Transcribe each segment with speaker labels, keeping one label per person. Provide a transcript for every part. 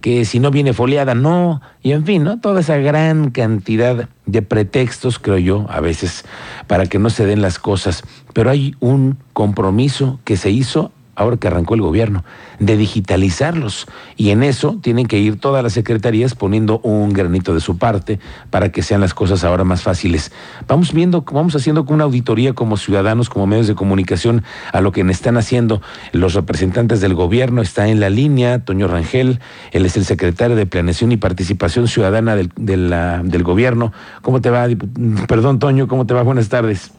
Speaker 1: que si no viene foliada, no, y en fin, ¿no? Toda esa gran cantidad de pretextos, creo yo, a veces, para que no se den las cosas. Pero hay un compromiso que se hizo ahora que arrancó el gobierno, de digitalizarlos. Y en eso tienen que ir todas las secretarías poniendo un granito de su parte para que sean las cosas ahora más fáciles. Vamos viendo, vamos haciendo una auditoría como ciudadanos, como medios de comunicación, a lo que están haciendo los representantes del gobierno. Está en la línea Toño Rangel, él es el secretario de Planeación y Participación Ciudadana del, del gobierno. ¿Cómo te va? Perdón, Toño, ¿cómo te va? Buenas tardes.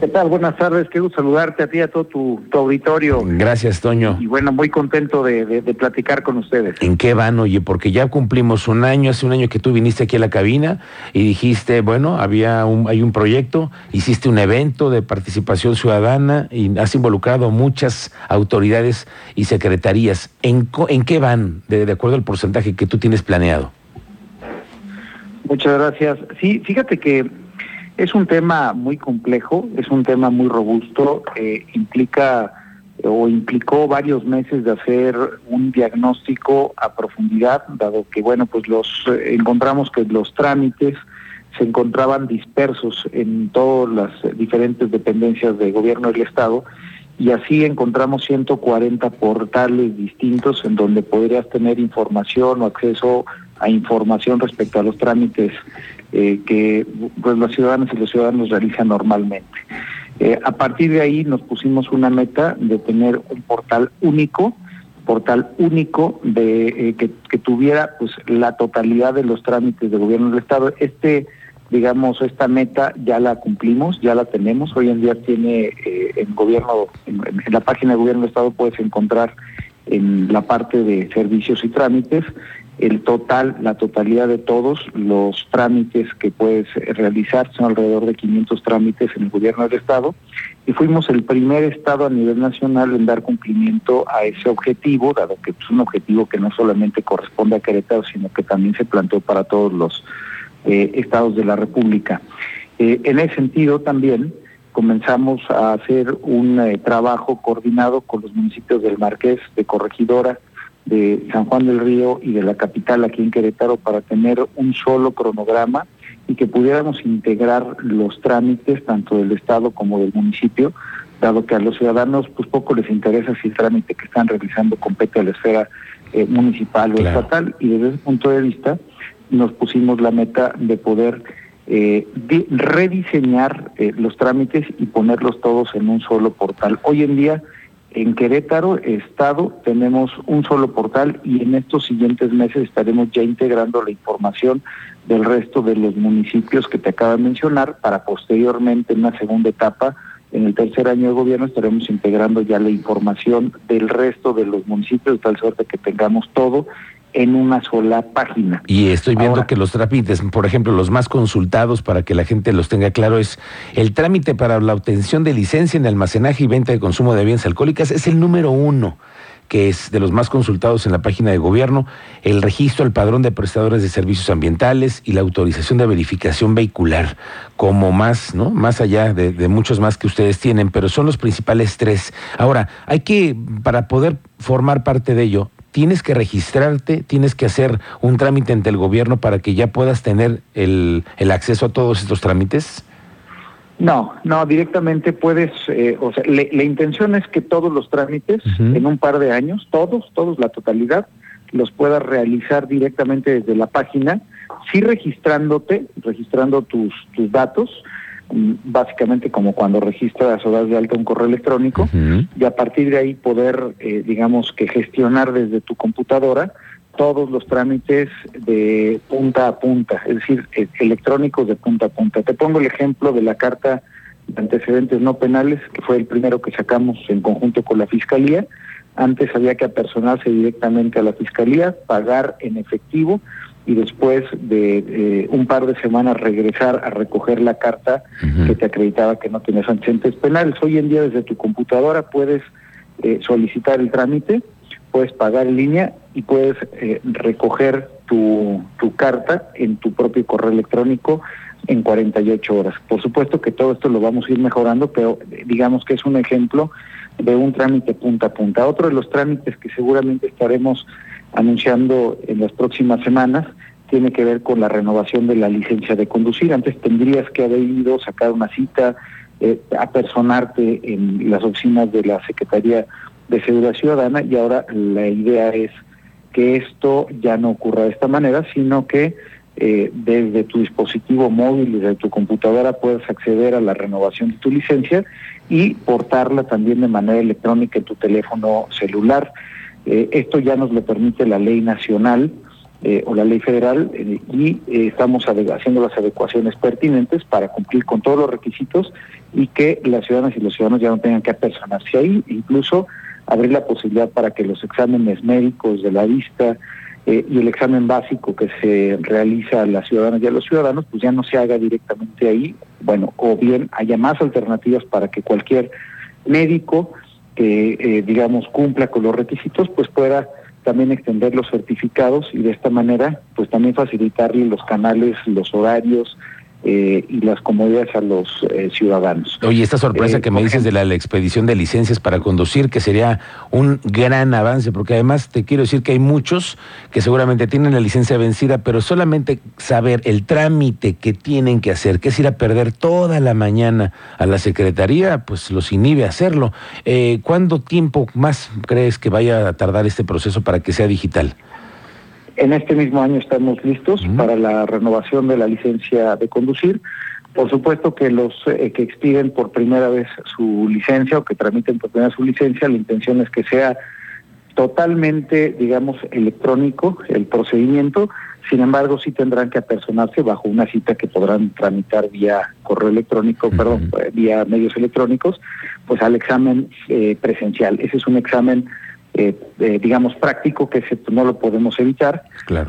Speaker 2: ¿Qué tal? Buenas tardes, quiero saludarte a ti y a todo tu, auditorio.
Speaker 1: Gracias, Toño.
Speaker 2: Y bueno, muy contento de, platicar con ustedes.
Speaker 1: ¿En qué van, oye? Porque ya cumplimos un año, hace un año que tú viniste aquí a la cabina y dijiste, bueno, había un, hay un proyecto, hiciste un evento de participación ciudadana y has involucrado muchas autoridades y secretarías. ¿En, en qué van, de, de acuerdo al porcentaje que tú tienes planeado?
Speaker 2: Muchas gracias. Sí, fíjate que es un tema muy complejo, es un tema muy robusto, eh, implica o implicó varios meses de hacer un diagnóstico a profundidad, dado que bueno, pues los eh, encontramos que los trámites se encontraban dispersos en todas las diferentes dependencias de gobierno del estado y así encontramos 140 portales distintos en donde podrías tener información o acceso a información respecto a los trámites eh, que pues, los ciudadanos y los ciudadanos realizan normalmente. Eh, a partir de ahí nos pusimos una meta de tener un portal único, portal único de eh, que, que, tuviera pues la totalidad de los trámites de gobierno del estado. Este digamos, esta meta ya la cumplimos, ya la tenemos. Hoy en día tiene en gobierno, en, la página de gobierno del Estado puedes encontrar en la parte de servicios y trámites el total, la totalidad de todos los trámites que puedes realizar, son alrededor de 500 trámites en el gobierno del Estado, y fuimos el primer Estado a nivel nacional en dar cumplimiento a ese objetivo, dado que es un objetivo que no solamente corresponde a Querétaro, sino que también se planteó para todos los eh, estados de la República. Eh, en ese sentido también comenzamos a hacer un eh, trabajo coordinado con los municipios del Marqués, de Corregidora, de San Juan del Río y de la capital aquí en Querétaro para tener un solo cronograma y que pudiéramos integrar los trámites tanto del Estado como del municipio, dado que a los ciudadanos pues poco les interesa si el trámite que están realizando compete a la esfera eh, municipal o estatal y desde ese punto de vista nos pusimos la meta de poder eh, rediseñar eh, los trámites y ponerlos todos en un solo portal. Hoy en día en Querétaro, Estado, tenemos un solo portal y en estos siguientes meses estaremos ya integrando la información del resto de los municipios que te acabo de mencionar para posteriormente en una segunda etapa, en el tercer año de gobierno, estaremos integrando ya la información del resto de los municipios de tal suerte que tengamos todo en una sola página.
Speaker 1: Y estoy viendo que los trámites, por ejemplo, los más consultados para que la gente los tenga claro es el trámite para la obtención de licencia en almacenaje y venta de consumo de bebidas alcohólicas es el número uno que es de los más consultados en la página de gobierno, el registro al padrón de prestadores de servicios ambientales y la autorización de verificación vehicular, como más, ¿no? Más allá de, de muchos más que ustedes tienen, pero son los principales tres. Ahora, hay que, para poder formar parte de ello, tienes que registrarte, tienes que hacer un trámite ante el gobierno para que ya puedas tener el, el acceso a todos estos trámites?
Speaker 2: No, no, directamente puedes, eh, o sea, la intención es que todos los trámites en un par de años, todos, todos, la totalidad, los puedas realizar directamente desde la página, sí registrándote, registrando tus, tus datos, básicamente como cuando registras o das de alta un correo electrónico y a partir de ahí poder, eh, digamos que gestionar desde tu computadora todos los trámites de punta a punta, es decir, e-, electrónicos de punta a punta. Te pongo el ejemplo de la carta de antecedentes no penales, que fue el primero que sacamos en conjunto con la Fiscalía. Antes había que apersonarse directamente a la Fiscalía, pagar en efectivo y después de eh, un par de semanas regresar a recoger la carta que te acreditaba que no tenías antecedentes penales. Hoy en día desde tu computadora puedes eh, solicitar el trámite, puedes pagar en línea y puedes eh, recoger tu, tu carta en tu propio correo electrónico en 48 horas. Por supuesto que todo esto lo vamos a ir mejorando, pero digamos que es un ejemplo de un trámite punta a punta. Otro de los trámites que seguramente estaremos anunciando en las próximas semanas tiene que ver con la renovación de la licencia de conducir. Antes tendrías que haber ido, a sacar una cita, eh, apersonarte en las oficinas de la Secretaría de Seguridad Ciudadana y ahora la idea es que esto ya no ocurra de esta manera, sino que eh, desde tu dispositivo móvil, desde tu computadora, puedes acceder a la renovación de tu licencia y portarla también de manera electrónica en tu teléfono celular. Eh, esto ya nos lo permite la ley nacional eh, o la ley federal y estamos haciendo las adecuaciones pertinentes para cumplir con todos los requisitos y que las ciudadanas y los ciudadanos ya no tengan que apersonarse ahí, incluso abrir la posibilidad para que los exámenes médicos de la vista, eh, y el examen básico que se realiza a las ciudadanas y a los ciudadanos, pues ya no se haga directamente ahí, bueno, o bien haya más alternativas para que cualquier médico que, eh, digamos, cumpla con los requisitos, pues pueda también extender los certificados y de esta manera, pues también facilitarle los canales, los horarios, eh, y las comodidades a los eh, ciudadanos.
Speaker 1: Oye, esta sorpresa eh, que me dices de la, expedición de licencias para conducir, que sería un gran avance, porque además te quiero decir que hay muchos que seguramente tienen la licencia vencida, pero solamente saber el trámite que tienen que hacer, que es ir a perder toda la mañana a la Secretaría, pues los inhibe a hacerlo. ¿Cuánto tiempo más crees que vaya a tardar este proceso para que sea digital?
Speaker 2: En este mismo año estamos listos para la renovación de la licencia de conducir. Por supuesto que los eh, que expiden por primera vez su licencia o que tramiten por primera vez su licencia, la intención es que sea totalmente, digamos, electrónico el procedimiento. Sin embargo, sí tendrán que apersonarse bajo una cita que podrán tramitar vía correo electrónico, perdón, eh, vía medios electrónicos, pues al examen eh, presencial. Ese es un examen eh, eh, digamos, práctico que no lo podemos evitar.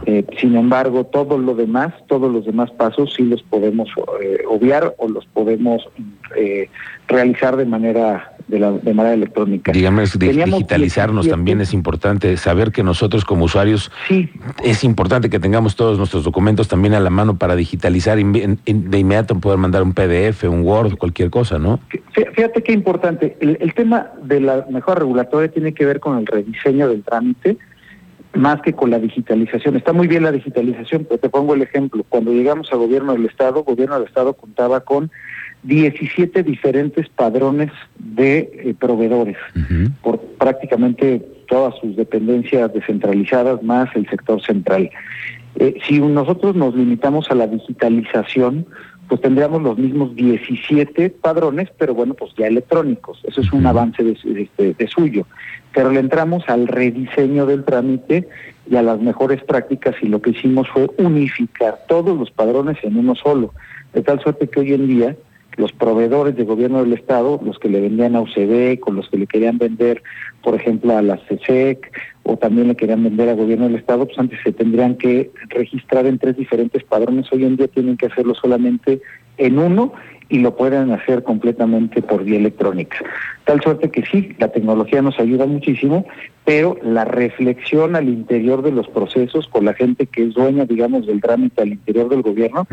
Speaker 2: Eh, sin embargo, todo lo demás, todos los demás pasos sí los podemos obviar o los podemos realizar de manera de, la, de manera electrónica.
Speaker 1: Digamos, digitalizarnos también es importante, saber que nosotros como usuarios sí. es importante que tengamos todos nuestros documentos también a la mano para digitalizar de inmediato poder mandar un PDF, un Word, cualquier cosa, ¿no?
Speaker 2: Fíjate qué importante, el, el tema de la mejora regulatoria tiene que ver con el rediseño del trámite más que con la digitalización. Está muy bien la digitalización, pero te pongo el ejemplo. Cuando llegamos al gobierno del Estado, gobierno del Estado contaba con 17 diferentes padrones de eh, proveedores por prácticamente todas sus dependencias descentralizadas más el sector central. Eh, si nosotros nos limitamos a la digitalización, pues tendríamos los mismos 17 padrones, pero bueno, pues ya electrónicos. Eso es un avance de, de, suyo. Pero le entramos al rediseño del trámite y a las mejores prácticas y lo que hicimos fue unificar todos los padrones en uno solo. De tal suerte que hoy en día los proveedores de gobierno del Estado, los que le vendían a UCB, con los que le querían vender, por ejemplo, a la CSEC, o también le querían vender a gobierno del Estado, pues antes se tendrían que registrar en tres diferentes padrones, hoy en día tienen que hacerlo solamente en uno y lo pueden hacer completamente por vía electrónica. Tal suerte que sí, la tecnología nos ayuda muchísimo, pero la reflexión al interior de los procesos con la gente que es dueña, digamos, del trámite al interior del gobierno,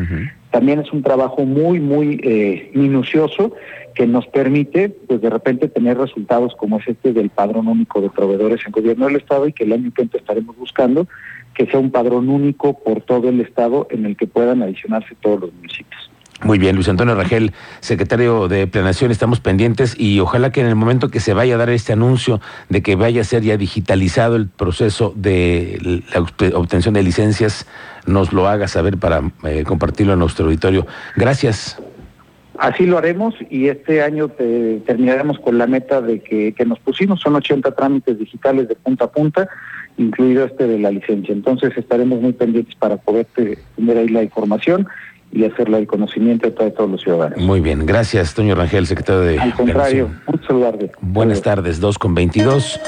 Speaker 2: también es un trabajo muy, muy eh, minucioso que nos permite, pues de repente, tener resultados como es este del padrón único de proveedores en gobierno del Estado y que el año que entra estaremos buscando que sea un padrón único por todo el Estado en el que puedan adicionarse todos los municipios.
Speaker 1: Muy bien, Luis Antonio Rangel, secretario de Planeación, estamos pendientes y ojalá que en el momento que se vaya a dar este anuncio de que vaya a ser ya digitalizado el proceso de la obtención de licencias, nos lo haga saber para eh, compartirlo en nuestro auditorio. Gracias.
Speaker 2: Así lo haremos y este año terminaremos con la meta de que, que nos pusimos, son 80 trámites digitales de punta a punta, incluido este de la licencia. Entonces estaremos muy pendientes para poder tener ahí la información y hacerle el conocimiento de todos los ciudadanos.
Speaker 1: Muy bien, gracias, Toño Rangel, secretario de...
Speaker 2: Al contrario, muchas gracias.
Speaker 1: Buenas tardes, dos con veintidós.